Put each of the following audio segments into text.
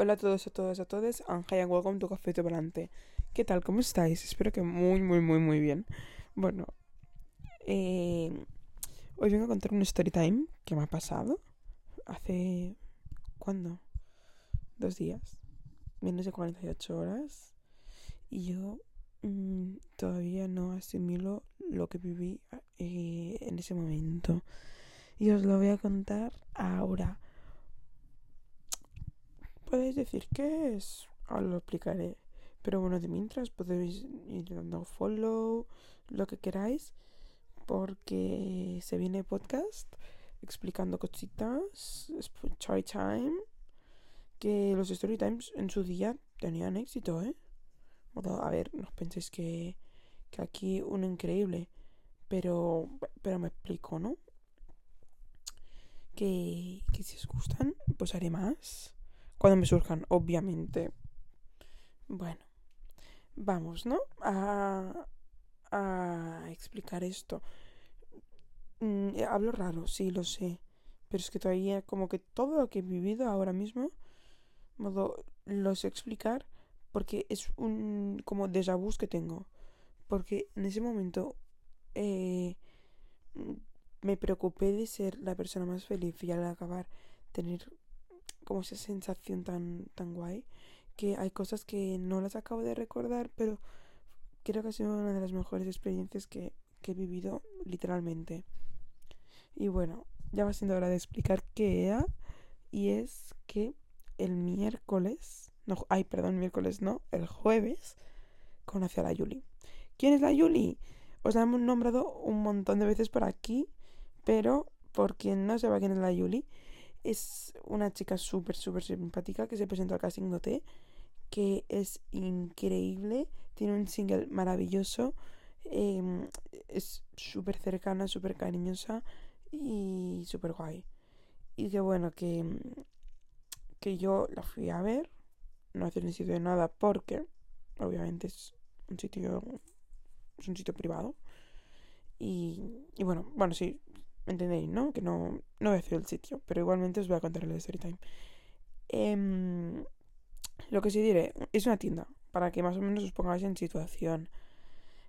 Hola a todos, a todas, a todos. And hi and welcome to Café Volante. ¿Qué tal? ¿Cómo estáis? Espero que muy, muy, muy, muy bien. Bueno, eh, hoy vengo a contar un story time que me ha pasado hace... ¿Cuándo? Dos días. Menos de 48 horas. Y yo mm, todavía no asimilo lo que viví eh, en ese momento. Y os lo voy a contar ahora. Podéis decir qué es, ahora lo explicaré. Pero bueno, de mientras podéis ir dando follow, lo que queráis, porque se viene podcast explicando cositas, story time, que los story times en su día tenían éxito, ¿eh? a ver, no penséis que, que aquí uno increíble, pero, pero me explico, ¿no? Que, que si os gustan, pues haré más. Cuando me surjan, obviamente. Bueno, vamos, ¿no? A, explicar esto. Mm, hablo raro, sí, lo sé. Pero es que todavía como que todo lo que he vivido ahora mismo, modo, lo sé explicar porque es un como déjà que tengo. Porque en ese momento eh, me preocupé de ser la persona más feliz y al acabar tener como esa sensación tan, tan guay, que hay cosas que no las acabo de recordar, pero creo que ha sido una de las mejores experiencias que, que he vivido literalmente. Y bueno, ya va siendo hora de explicar qué era, y es que el miércoles, no, ay, perdón, miércoles no, el jueves, conocí a la Yuli. ¿Quién es la Yuli? Os la hemos nombrado un montón de veces por aquí, pero por quien no sepa quién es la Yuli, es una chica súper, súper simpática que se presentó al casting T que es increíble, tiene un single maravilloso, em, es súper cercana, súper cariñosa y súper guay. Y que bueno, que, que yo la fui a ver, no hace ni de nada porque obviamente es un sitio, es un sitio privado. Y, y bueno, bueno, sí, ¿Entendéis, no? Que no, no voy a decir el sitio, pero igualmente os voy a contar el Storytime. Em, lo que sí diré, es una tienda, para que más o menos os pongáis en situación.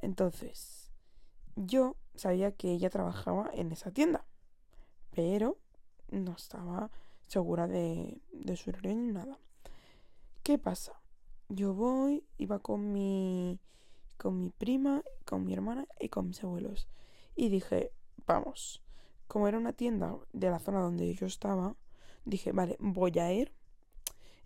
Entonces, yo sabía que ella trabajaba en esa tienda, pero no estaba segura de, de su horario ni nada. ¿Qué pasa? Yo voy, iba con mi, con mi prima, con mi hermana y con mis abuelos. Y dije, vamos, como era una tienda de la zona donde yo estaba, dije, vale, voy a ir.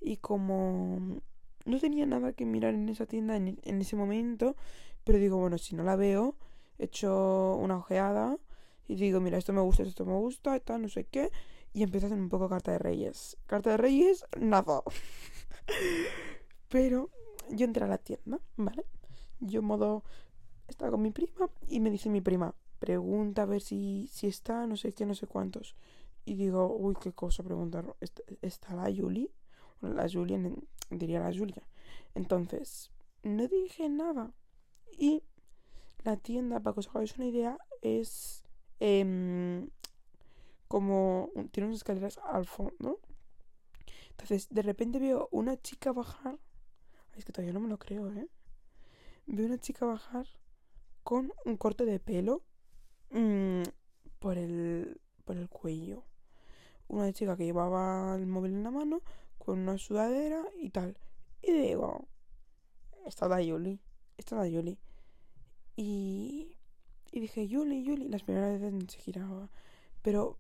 Y como no tenía nada que mirar en esa tienda en, ese momento, pero digo, bueno, si no la veo, echo una ojeada y digo, mira, esto me gusta, esto me gusta, tal, no sé qué. Y empiezo a hacer un poco carta de reyes. Carta de reyes, nada. pero yo entré a la tienda, ¿vale? Yo modo, estaba con mi prima y me dice mi prima, pregunta a ver si, si está, no sé qué, no sé cuántos. Y digo, uy, qué cosa preguntar. ¿Está, la Julie? La Julia, diría la Julia. Entonces, no dije nada. Y la tienda, para que os hagáis una idea, es em, como tiene unas escaleras al fondo. Entonces, de repente veo una chica bajar. es que todavía no me lo creo, ¿eh? Veo una chica bajar con un corte de pelo Mm, por, el, por el cuello. Una chica que llevaba el móvil en la mano con una sudadera y tal. Y digo, está la Yuli, está la Yuli. Y, y dije, Yuli, Yuli. Las primeras veces se giraba. Pero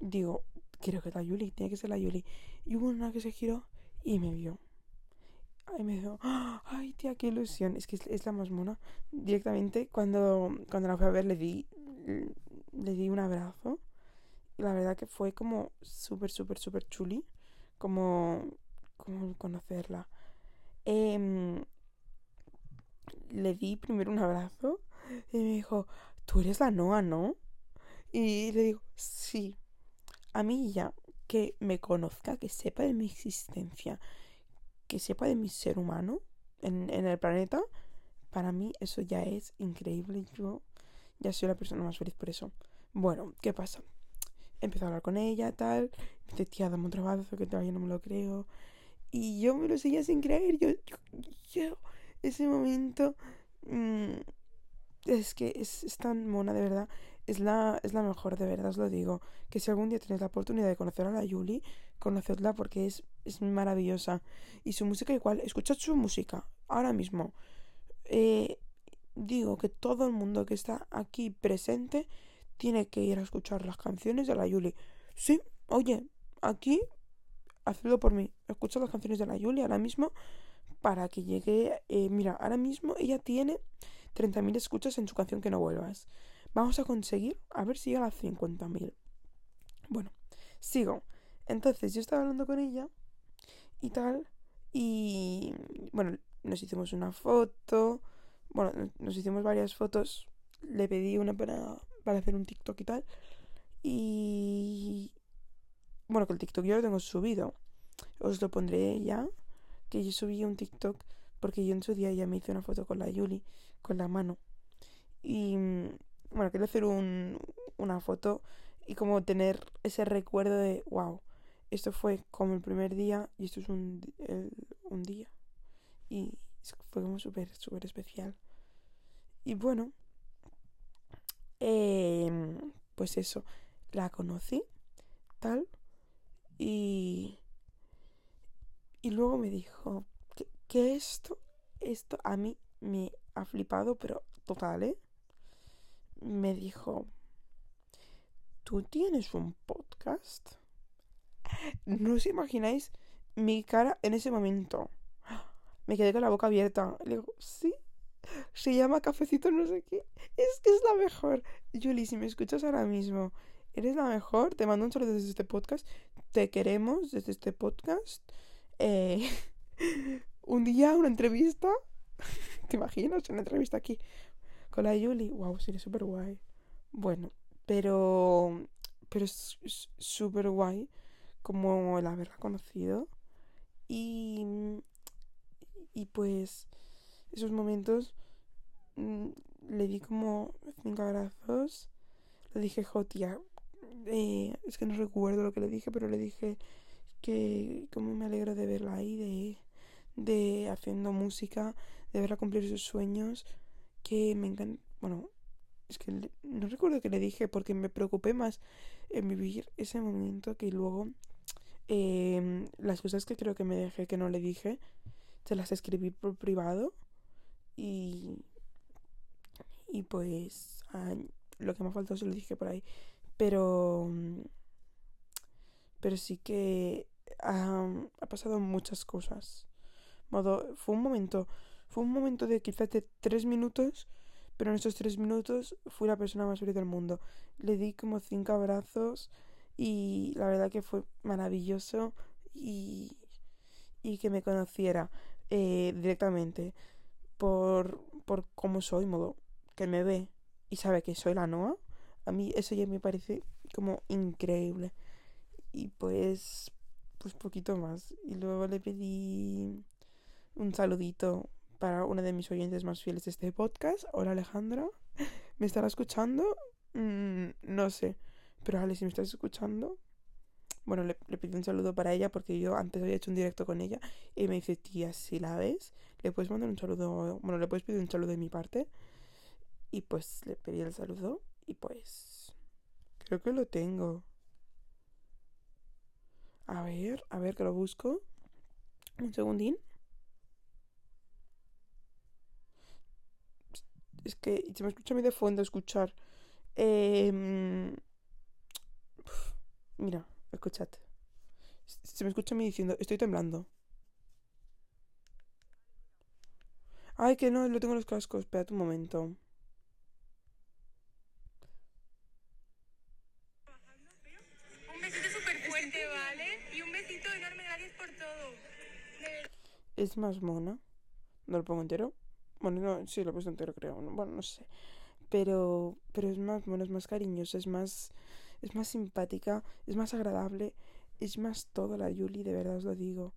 digo, creo que es la Yuli, tiene que ser la Yuli. Y hubo una que se giró y me vio. Ay, me dijo, ay, tía, qué ilusión. Es que es, la más mona. Directamente, cuando, cuando la fui a ver, le di, le di un abrazo. Y la verdad que fue como súper, súper, súper chuli. Como, como conocerla. Em, le di primero un abrazo. Y me dijo, tú eres la Noa, ¿no? Y le digo, sí. A mí ya, que me conozca, que sepa de mi existencia que sepa de mi ser humano en, el planeta, para mí eso ya es increíble. Yo ya soy la persona más feliz por eso. Bueno, ¿qué pasa? Empecé a hablar con ella, tal. Dice, tía, dame un trabajo que todavía no me lo creo. Y yo me lo seguía sin creer. Yo, yo, ese momento. Mm, es que es, es, tan mona, de verdad. Es la, es la mejor, de verdad, os lo digo. Que si algún día tenéis la oportunidad de conocer a la Yuli, conocedla porque es, es maravillosa. Y su música igual, escuchad su música, ahora mismo. Eh, digo que todo el mundo que está aquí presente tiene que ir a escuchar las canciones de la Yuli. Sí, oye, aquí, hacedlo por mí. Escucha las canciones de la Yuli ahora mismo para que llegue... Eh, mira, ahora mismo ella tiene 30.000 escuchas en su canción Que no vuelvas. Vamos a conseguir a ver si llega a las 50.000. Bueno, sigo. Entonces yo estaba hablando con ella y tal. Y bueno, nos hicimos una foto. Bueno, nos hicimos varias fotos. Le pedí una para, para hacer un TikTok y tal. Y bueno, que el TikTok yo lo tengo subido. Os lo pondré ya. Que yo subí un TikTok porque yo en su día ya me hice una foto con la Yuli, con la mano. Y bueno, quiero hacer un, una foto y como tener ese recuerdo de, wow, esto fue como el primer día y esto es un, un día. Y fue como súper, súper especial. Y bueno, eh, pues eso, la conocí, tal, y, y luego me dijo que, que esto, esto a mí me ha flipado, pero total, ¿eh? Me dijo, ¿tú tienes un podcast? No os imagináis mi cara en ese momento. Me quedé con la boca abierta. Le digo, sí, se llama Cafecito no sé qué. Es que es la mejor. Julie, si me escuchas ahora mismo, eres la mejor. Te mando un saludo desde este podcast. Te queremos desde este podcast. Eh, un día, una entrevista. ¿Te imaginas? Una entrevista aquí con la Julie. Wow, sería súper guay. Bueno, pero. Pero es súper guay como el haberla conocido. Y. Y pues. Esos momentos. Mmm, le di como cinco abrazos. Le dije, Jotia. Eh, es que no recuerdo lo que le dije, pero le dije que como me alegro de verla ahí, de, de haciendo música, de verla cumplir sus sueños, que me encanta, bueno, es que no recuerdo qué le dije porque me preocupé más en vivir ese momento que luego eh, las cosas que creo que me dejé que no le dije, se las escribí por privado y y pues lo que me ha faltado se lo dije por ahí. Pero. Pero sí que ha pasado muchas cosas. Modo, fue un momento. Fue un momento de quizás de tres minutos. Pero en esos tres minutos fui la persona más feliz del mundo. Le di como cinco abrazos. Y la verdad que fue maravilloso. Y. Y que me conociera eh, directamente. Por. Por cómo soy, modo que me ve y sabe que soy la Noa, a mí eso ya me parece como increíble. Y pues, pues poquito más. Y luego le pedí un saludito para una de mis oyentes más fieles de este podcast. Hola Alejandra, ¿me estará escuchando? Mm, no sé, pero Ale, si me estás escuchando, bueno, le, le, pedí un saludo para ella porque yo antes había hecho un directo con ella y me dice, tía, si la ves, le puedes mandar un saludo, bueno, le puedes pedir un saludo de mi parte. Y pues le pedí el saludo y pues creo que lo tengo. A ver, a ver que lo busco. Un segundín. Es que se me escucha a mí de fondo escuchar. Eh, mira, escuchad. Se me escucha a mí diciendo, estoy temblando. Ay, que no, lo tengo en los cascos. Espérate un momento. es más mona. No lo pongo entero. Bueno, no, sí, lo he puesto entero, creo. Bueno, no sé. Pero, pero es más mona, es más cariñosa, es más, es más simpática, es más agradable, es más todo la Yuli, de verdad os lo digo.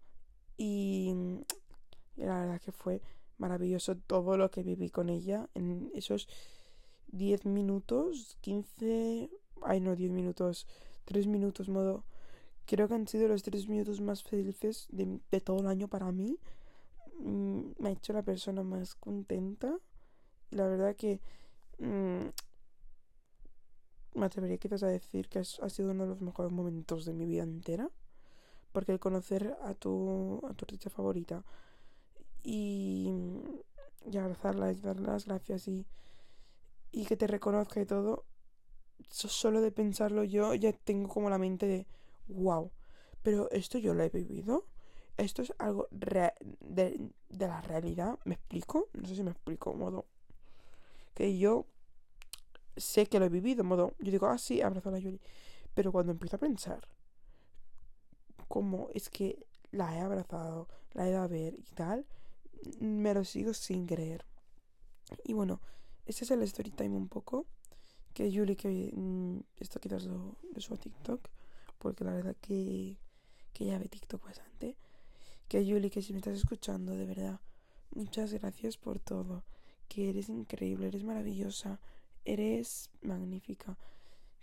Y, la verdad que fue maravilloso todo lo que viví con ella en esos 10 minutos, 15, ay no, 10 minutos, 3 minutos, modo Creo que han sido los tres minutos más felices de, de todo el año para mí. Mm, me ha hecho la persona más contenta. La verdad que mm, me atrevería quizás a decir que ha sido uno de los mejores momentos de mi vida entera. Porque el conocer a tu, a tu artista favorita y, y abrazarla y darle las gracias y, y que te reconozca y todo, solo de pensarlo yo ya tengo como la mente de, wow, pero esto yo lo he vivido. Esto es algo de, de la realidad. ¿Me explico? No sé si me explico, modo. Que yo sé que lo he vivido, modo. Yo digo, ah, sí, abrazo a la Yuri. Pero cuando empiezo a pensar como es que la he abrazado, la he ido a ver y tal, me lo sigo sin creer. Y bueno, ese es el story time un poco. Que Yuli, que mm, esto quizás lo, lo subo a TikTok, porque la verdad que, que ya ve TikTok bastante. Que Yuli, que si me estás escuchando, de verdad, muchas gracias por todo. Que eres increíble, eres maravillosa, eres magnífica.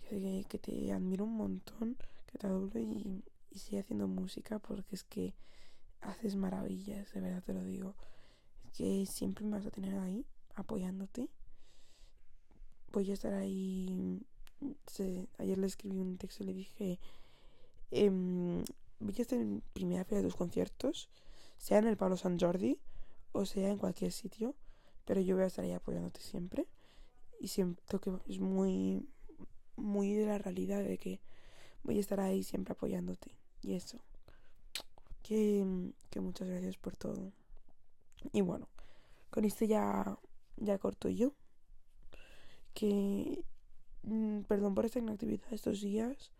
Que, te admiro un montón, que te adoro y, y sigue haciendo música porque es que haces maravillas, de verdad te lo digo. Que siempre me vas a tener ahí, apoyándote. Voy a estar ahí. ayer le escribí un texto y le dije: em, Voy a estar en primera fila de tus conciertos, sea en el Pablo San Jordi o sea en cualquier sitio, pero yo voy a estar ahí apoyándote siempre. Y siento que es muy, muy de la realidad de que voy a estar ahí siempre apoyándote. Y eso. Que, que muchas gracias por todo. Y bueno, con esto ya, ya corto yo. Que mm, perdón por esta inactividad estos días.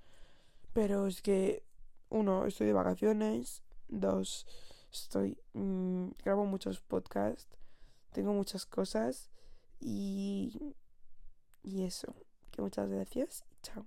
Pero es que, uno, estoy de vacaciones. Dos, estoy. Mmm, grabo muchos podcasts. Tengo muchas cosas. Y. Y eso. Que muchas gracias. Chao.